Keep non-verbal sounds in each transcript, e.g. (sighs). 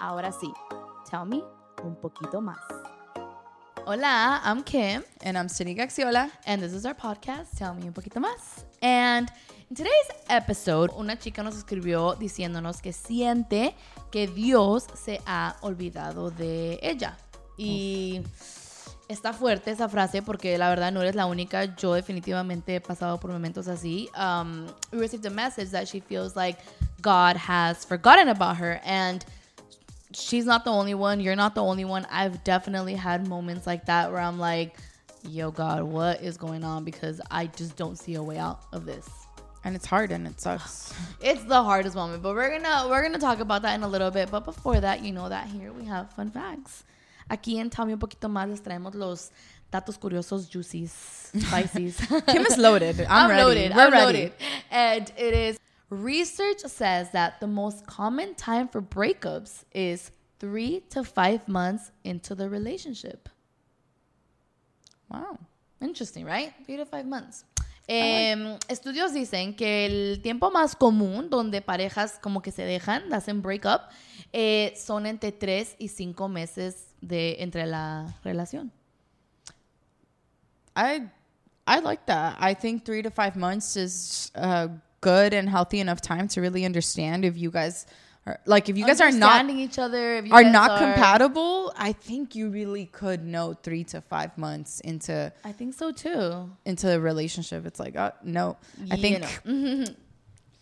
Ahora sí, tell me un poquito más. Hola, I'm Kim. And I'm Cindy Gaxiola. And this is our podcast, Tell Me Un Poquito Más. And in today's episode, una chica nos escribió diciéndonos que siente que Dios se ha olvidado de ella. Y está fuerte esa frase porque la verdad no eres la única. Yo definitivamente he pasado por momentos así. Um, we received a message that she feels like God has forgotten about her. And she's not the only one. You're not the only one. I've definitely had moments like that where I'm like, yo, God, what is going on? Because I just don't see a way out of this. And it's hard and it sucks. (sighs) It's the hardest moment, but we're gonna we're gonna talk about that in a little bit. But before that, you know that here we have fun facts. Aquí en Tell Me Un Poquito Más les traemos los datos curiosos, juicies, (laughs) spices. Kim is loaded. (laughs) I'm, I'm loaded. We're I'm ready. loaded. And it is research says that the most common time for breakups is three to five months into the relationship. Wow. Interesting, right? Three to five months. Em, estudios dicen que el tiempo más común donde parejas como que se dejan, hacen breakup, eh, son entre tres y cinco meses de entre la relación. I I like that. I think three to five months is a good and healthy enough time to really understand if you guys are like if you guys are not each other, if you are not compatible. I think you really could know three to five months into I think so too. into a relationship. It's like uh, no. I think. (laughs)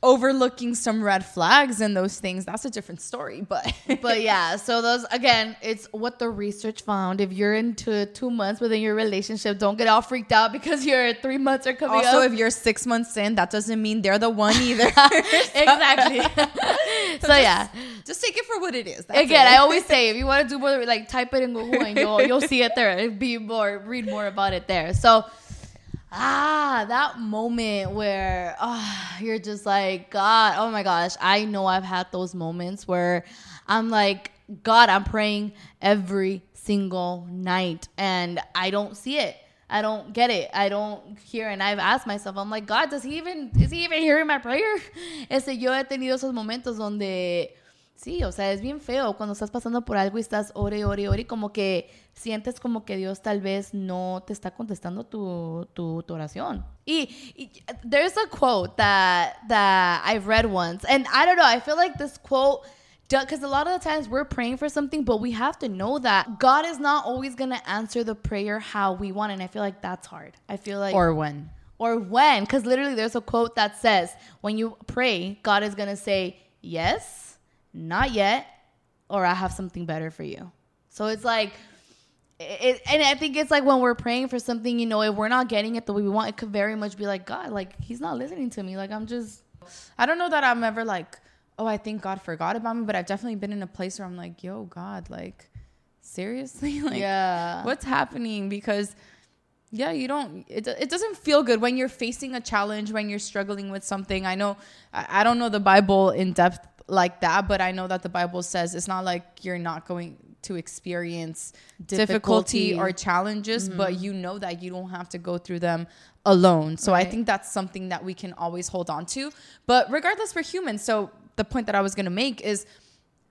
overlooking some red flags and those things that's a different story. (laughs) But but yeah, so those again, it's what the research found. If you're into two months within your relationship, don't get all freaked out because your three months are coming also, up. if you're six months in, that doesn't mean they're the one either. (laughs) (laughs) exactly. so yeah, Just take it for what it is. That's again, it. I always say if you want to do more, like type it in Google and you'll you'll see it there. Be more, read more about it there. So. Ah, that moment where ah, you're just like, God, oh my gosh. I know I've had those moments where I'm like, God, I'm praying every single night and I don't see it. I don't get it. I don't hear. And I've asked myself, I'm like, God, does he even, is he even hearing my prayer? (laughs) Ese, yo he tenido esos momentos donde, sí, o sea, es bien feo cuando estás pasando por algo y estás ore, ore, ore, y como que sientes como que Dios tal vez no te está contestando tu, tu, tu oración. Y, y there's a quote that, that I've read once, and I don't know, I feel like this quote, because a lot of the times we're praying for something, but we have to know that God is not always going to answer the prayer how we want. And I feel like that's hard. I feel like, or when. or when, because literally there's a quote that says, when you pray, God is going to say, yes, not yet, or I have something better for you. So it's like, it, and I think it's like when we're praying for something, you know, if we're not getting it the way we want, it could very much be like, God, like, He's not listening to me. Like, I'm just, I don't know that I'm ever like, oh, I think God forgot about me, but I've definitely been in a place where I'm like, yo, God, like, seriously? (laughs) like, yeah. what's happening? Because, yeah, you don't, it, it doesn't feel good when you're facing a challenge, when you're struggling with something. I know, I, I don't know the Bible in depth like that, but I know that the Bible says it's not like you're not going to experience difficulty, Difficulty. or challenges, mm-hmm. but you know that you don't have to go through them alone. So I think that's something that we can always hold on to. But regardless, we're human. So the point that I was going to make is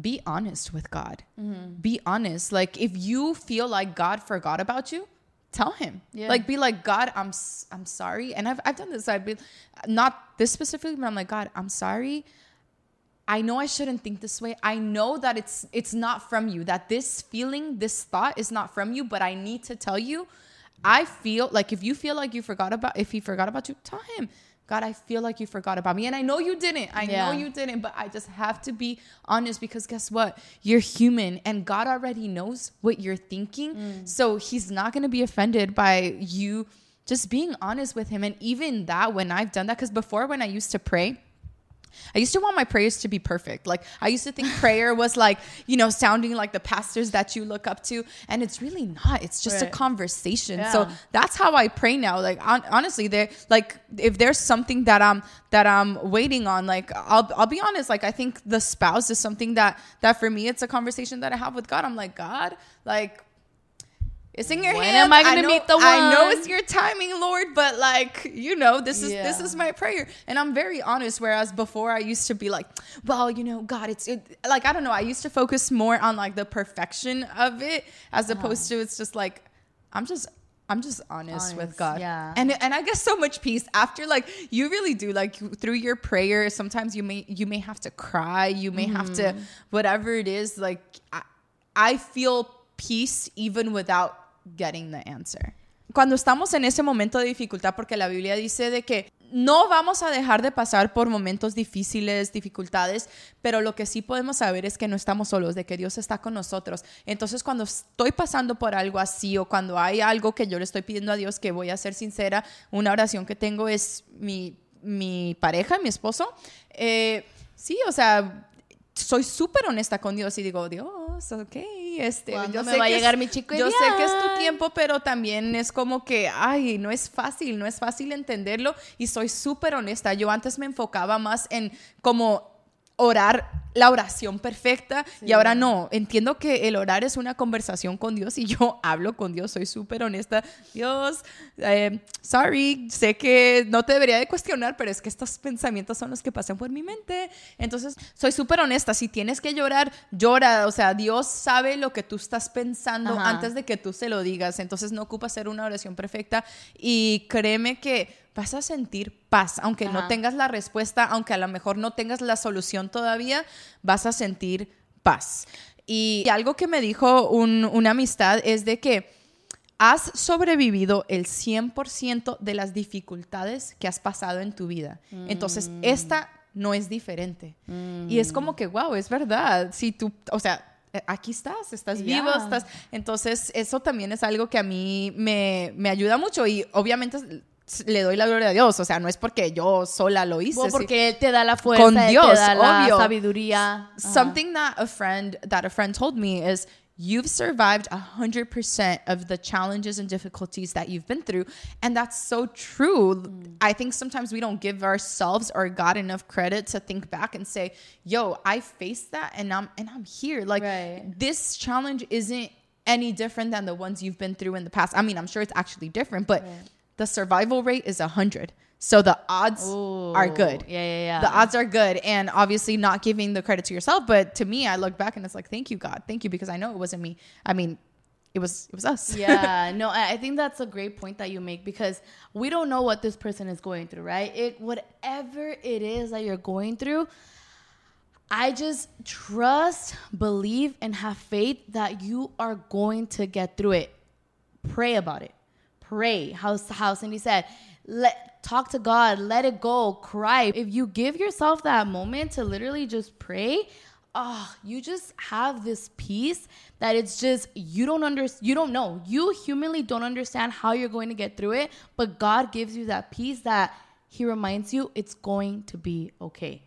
be honest with God. Mm-hmm. Be honest. Like if you feel like God forgot about you, tell him. Yeah. Like be like God, I'm I'm sorry. And I've I've done this. I've been not this specifically, but I'm like God, I'm sorry. I know I shouldn't think this way. I know that it's it's not from you. That this feeling, this thought is not from you, but I need to tell you. I feel like if you feel like you forgot about if he forgot about you, tell him. God, I feel like you forgot about me. And I know you didn't. I Yeah. know you didn't, but I just have to be honest because guess what? You're human and God already knows what you're thinking. Mm. So he's not going to be offended by you just being honest with him. And even that, when I've done that, because before when I used to pray, I used to want my prayers to be perfect. Like I used to think prayer was like, you know, sounding like the pastors that you look up to, and it's really not. It's just a conversation. Yeah. So that's how I pray now. Like hon- honestly, there like if there's something that I'm that I'm waiting on, like I'll I'll be honest. Like I think the spouse is something that that for me it's a conversation that I have with God. I'm like God, like It's in your When hands. am I gonna know, meet the one? I know it's your timing, Lord, but like you know, this is this is my prayer, and I'm very honest. Whereas before, I used to be like, well, you know, God, it's it, like I don't know. I used to focus more on like the perfection of it, as Uh-huh. opposed to it's just like I'm just. I'm just honest, with God. yeah. And and I guess so much peace after like you really do like through your prayer sometimes you may you may have to cry, you may have to Mm-hmm. whatever it is like I, I feel peace even without getting the answer. Cuando estamos en ese momento de dificultad porque la Biblia dice de que no vamos a dejar de pasar por momentos difíciles, dificultades, pero lo que sí podemos saber es que no estamos solos, de que Dios está con nosotros. Entonces, cuando estoy pasando por algo así o cuando hay algo que yo le estoy pidiendo a Dios, que voy a ser sincera, una oración que tengo es mi, mi pareja, mi esposo. Eh, sí, o sea, soy súper honesta con Dios y digo, Dios, ok, este, ¿Cuándo yo me sé va a que llegar es- mi chico Yo sé que es tu tiempo, pero también es como que, ay, no es fácil, no es fácil entenderlo y soy súper honesta. Yo antes me enfocaba más en como orar la oración perfecta y ahora no. Entiendo que el orar es una conversación con Dios y yo (laughs) hablo con Dios, soy súper honesta. Dios, eh, sorry, sé que no te debería de cuestionar, pero es que estos pensamientos son los que pasan por mi mente. Entonces, soy súper honesta. Si tienes que llorar, llora. O sea, Dios sabe lo que tú estás pensando Ajá. antes de que tú se lo digas. Entonces, no ocupa hacer una oración perfecta y créeme que vas a sentir paz, aunque no tengas la respuesta, aunque a lo mejor no tengas la solución todavía, vas a sentir paz. Y algo que me dijo un- una amistad es de que has sobrevivido el 100% de las dificultades que has pasado en tu vida. Entonces, esta no es diferente. Y es como que, wow, es verdad. Si tú, o sea, aquí estás, estás vivo, estás... Entonces, eso también es algo que a mí me, me ayuda mucho y obviamente le doy la gloria a Dios. O sea, no es porque yo sola lo hice. Bueno, porque él te da la fuerza, Con Dios, te da la sabiduría. Ajá. Something that a friend that a friend told me is you've survived 100% of the challenges and difficulties that you've been through and that's so true. Mm. I think sometimes we don't give ourselves or God enough credit to think back and say, "Yo, I faced that and I'm and I'm here." Like Right. this challenge isn't any different than the ones you've been through in the past. I mean, I'm sure it's actually different, but the survival rate is 100. So the odds are good. Yeah, yeah, yeah. The odds are good. And obviously not giving the credit to yourself. But to me, I look back and it's like, thank you, God. Thank you, because I know it wasn't me. I mean, it was it was us. yeah, (laughs) no, I I think that's a great point that you make because we don't know what this person is going through, right? It whatever it is that you're going through, I just trust, believe, and have faith that you are going to get through it. Pray about it. Pray. How how Cindy said, let talk to God, let it go, cry. If you give yourself that moment to literally just pray, oh, you just have this peace that it's just you don't under you don't know. You humanly don't understand how you're going to get through it, but God gives you that peace that he reminds you it's going to be okay.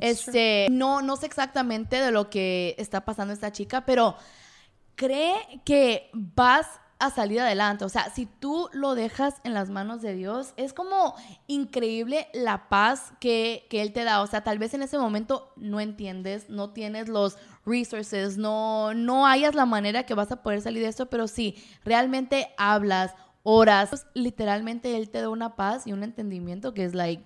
Este, no, no sé exactamente de lo que está pasando esta chica, pero cree que vas a salir adelante. O sea, si tú lo dejas en las manos de Dios, es como increíble la paz que, que Él te da. O sea, tal vez en ese momento no entiendes, no tienes los resources, no, no hayas la manera que vas a poder salir de esto, pero si realmente hablas, oras, literalmente Él te da una paz y un entendimiento que es like,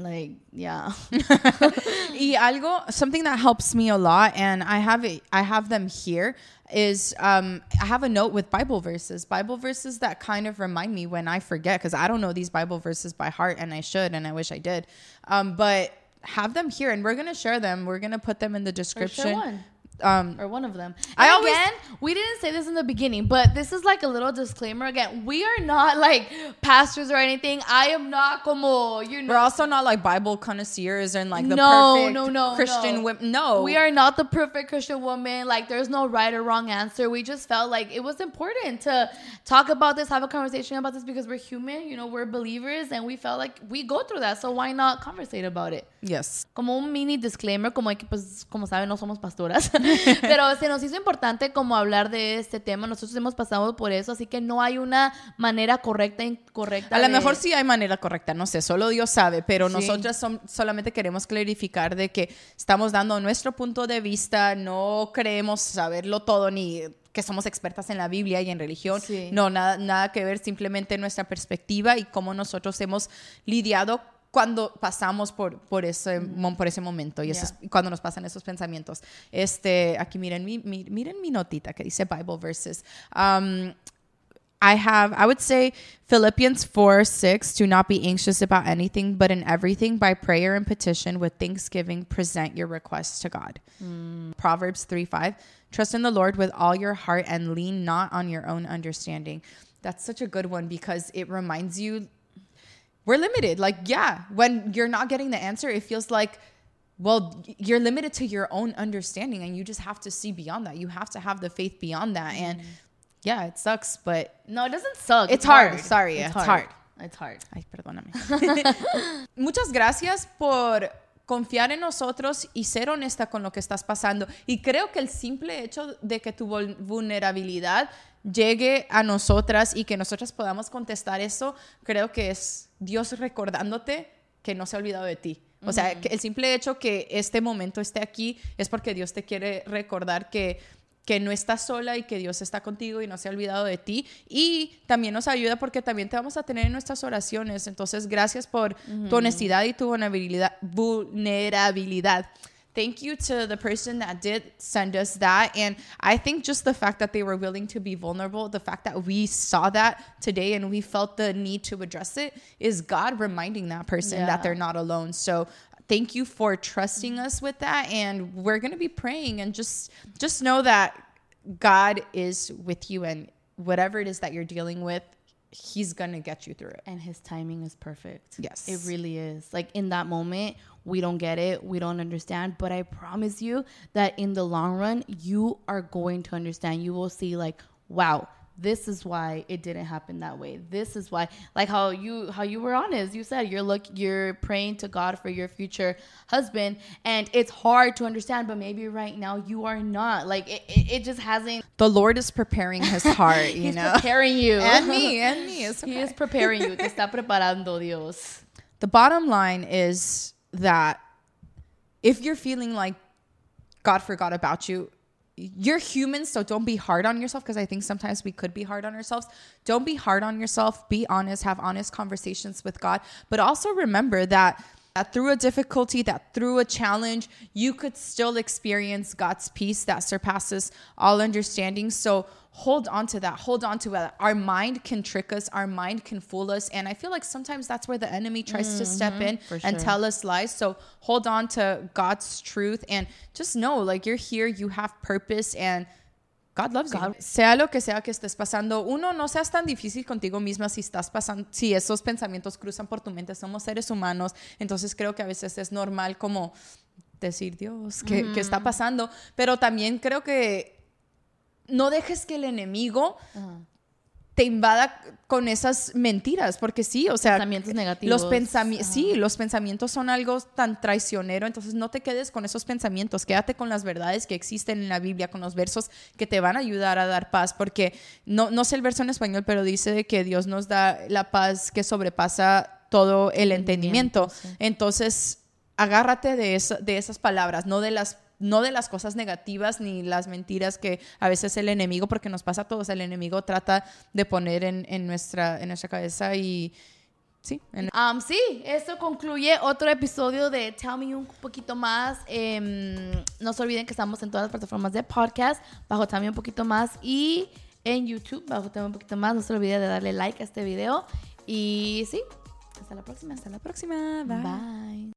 like, yeah. (laughs) (laughs) y algo something that helps me a lot and i have it i have them here is um i have a note with bible verses bible verses that kind of remind me when i forget because i don't know these bible verses by heart and i should and i wish i did um but have them here and we're gonna share them we're gonna put them in the description. Um or one of them. I always- again, we didn't say this in the beginning, but this is like a little disclaimer. Again, we are not like pastors or anything. I am not como you know. we're also not like bible connoisseurs and like the no, perfect no, no, christian no. women no We are not the perfect Christian woman. Like, there's no right or wrong answer. We just felt like it was important to talk about this, have a conversation about this because we're human. You know, we're believers, and we felt like we go through that. So why not conversate about it? yes como un mini disclaimer, como que, pues, como saben, no somos pastoras, (laughs) (laughs) pero se nos hizo importante como hablar de este tema. Nosotros hemos pasado por eso, así que no hay una manera correcta e incorrecta. A lo de- mejor sí hay manera correcta, no sé, solo Dios sabe, pero Sí. nosotras som- solamente queremos clarificar de que estamos dando nuestro punto de vista, no creemos saberlo todo ni que somos expertas en la Biblia y en religión. Sí. No, nada, nada que ver, simplemente nuestra perspectiva y cómo nosotros hemos lidiado cuando pasamos por, por, ese, por ese momento y esos- Yeah. cuando nos pasan esos pensamientos. Este, aquí miren mi, mi- miren mi notita que dice Bible verses. Um, I have, I would say Philippians 4 6, do not be anxious about anything, but in everything by prayer and petition with thanksgiving, present your requests to God. Proverbs 3 5, trust in the Lord with all your heart and lean not on your own understanding. That's such a good one because it reminds you we're limited. Like, yeah, when you're not getting the answer, it feels like, well, you're limited to your own understanding and you just have to see beyond that. You have to have the faith beyond that. Mm-hmm. And yeah, it sucks, but No, it doesn't suck. It's hard. Sorry, it's hard. It's hard. Ay, perdóname. (laughs) Muchas gracias por confiar en nosotros y ser honesta con lo que estás pasando. Y creo que el simple hecho de que tu vulnerabilidad llegue a nosotras y que nosotras podamos contestar eso, creo que es Dios recordándote que no se ha olvidado de ti. O sea, que el simple hecho que este momento esté aquí es porque Dios te quiere recordar que que no estás sola y que Dios está contigo y no se ha olvidado de ti. Y también nos ayuda porque también te vamos a tener en nuestras oraciones. Entonces, gracias por tu honestidad y tu vulnerabilidad. vulnerabilidad. Thank you to the person that did send us that. And I think just the fact that they were willing to be vulnerable, the fact that we saw that today and we felt the need to address it, is God reminding that person Yeah. that they're not alone. So thank you for trusting us with that and we're going to be praying and just just know that God is with you and whatever it is that you're dealing with he's going to get you through it. And his timing is perfect. Yes. It really is. Like in that moment, we don't get it, we don't understand, but I promise you that in the long run, you are going to understand. You will see like, wow, this is why it didn't happen that way. This is why like how you how you were honest. You said you're look you're praying to God for your future husband and it's hard to understand, but maybe right now you are not. Like it, it, it just hasn't The Lord is preparing his heart, (laughs) you He's know. preparing you. (laughs) and me, and me. It's (laughs) He is preparing you. Te está preparando Dios. The bottom line is that if you're feeling like God forgot about you, you're human, so don't be hard on yourself because I think sometimes we could be hard on ourselves. Don't be hard on yourself. Be honest, have honest conversations with God, but also remember that that through a difficulty, that through a challenge, you could still experience God's peace that surpasses all understanding. So hold on to that. Hold on to that. Our mind can trick us, our mind can fool us. And I feel like sometimes that's where the enemy tries to mm-hmm. step in for and tell us lies. So hold on to God's truth and just know like you're here, you have purpose, and God loves you. Sea lo que sea que estés pasando, uno, no seas tan difícil contigo misma si estás pasando, si esos pensamientos cruzan por tu mente. Somos seres humanos, entonces creo que a veces es normal como decir, Dios, ¿qué, ¿qué está pasando? Pero también creo que no dejes que el enemigo te invada con esas mentiras, porque sí, o sea, Pensamientos negativos. los Ajá. sí, los pensamientos son algo tan traicionero, entonces no te quedes con esos pensamientos, quédate con las verdades que existen en la Biblia, con los versos que te van a ayudar a dar paz, porque no, no sé el verso en español, pero dice que Dios nos da la paz que sobrepasa todo el entendimiento. sí. Entonces, agárrate de, esa- de esas palabras, no de las no de las cosas negativas ni las mentiras que a veces el enemigo, porque nos pasa a todos, el enemigo trata de poner en, en nuestra, en nuestra cabeza y sí, en- Um, sí, esto concluye otro episodio de Tell Me un poquito más. Em, no se olviden que estamos en todas las plataformas de podcast, bajo Me un poquito más y en YouTube, bajo Me un poquito más. No se olviden de darle like a este video. Y sí, hasta la próxima. hasta la próxima. Bye. Bye.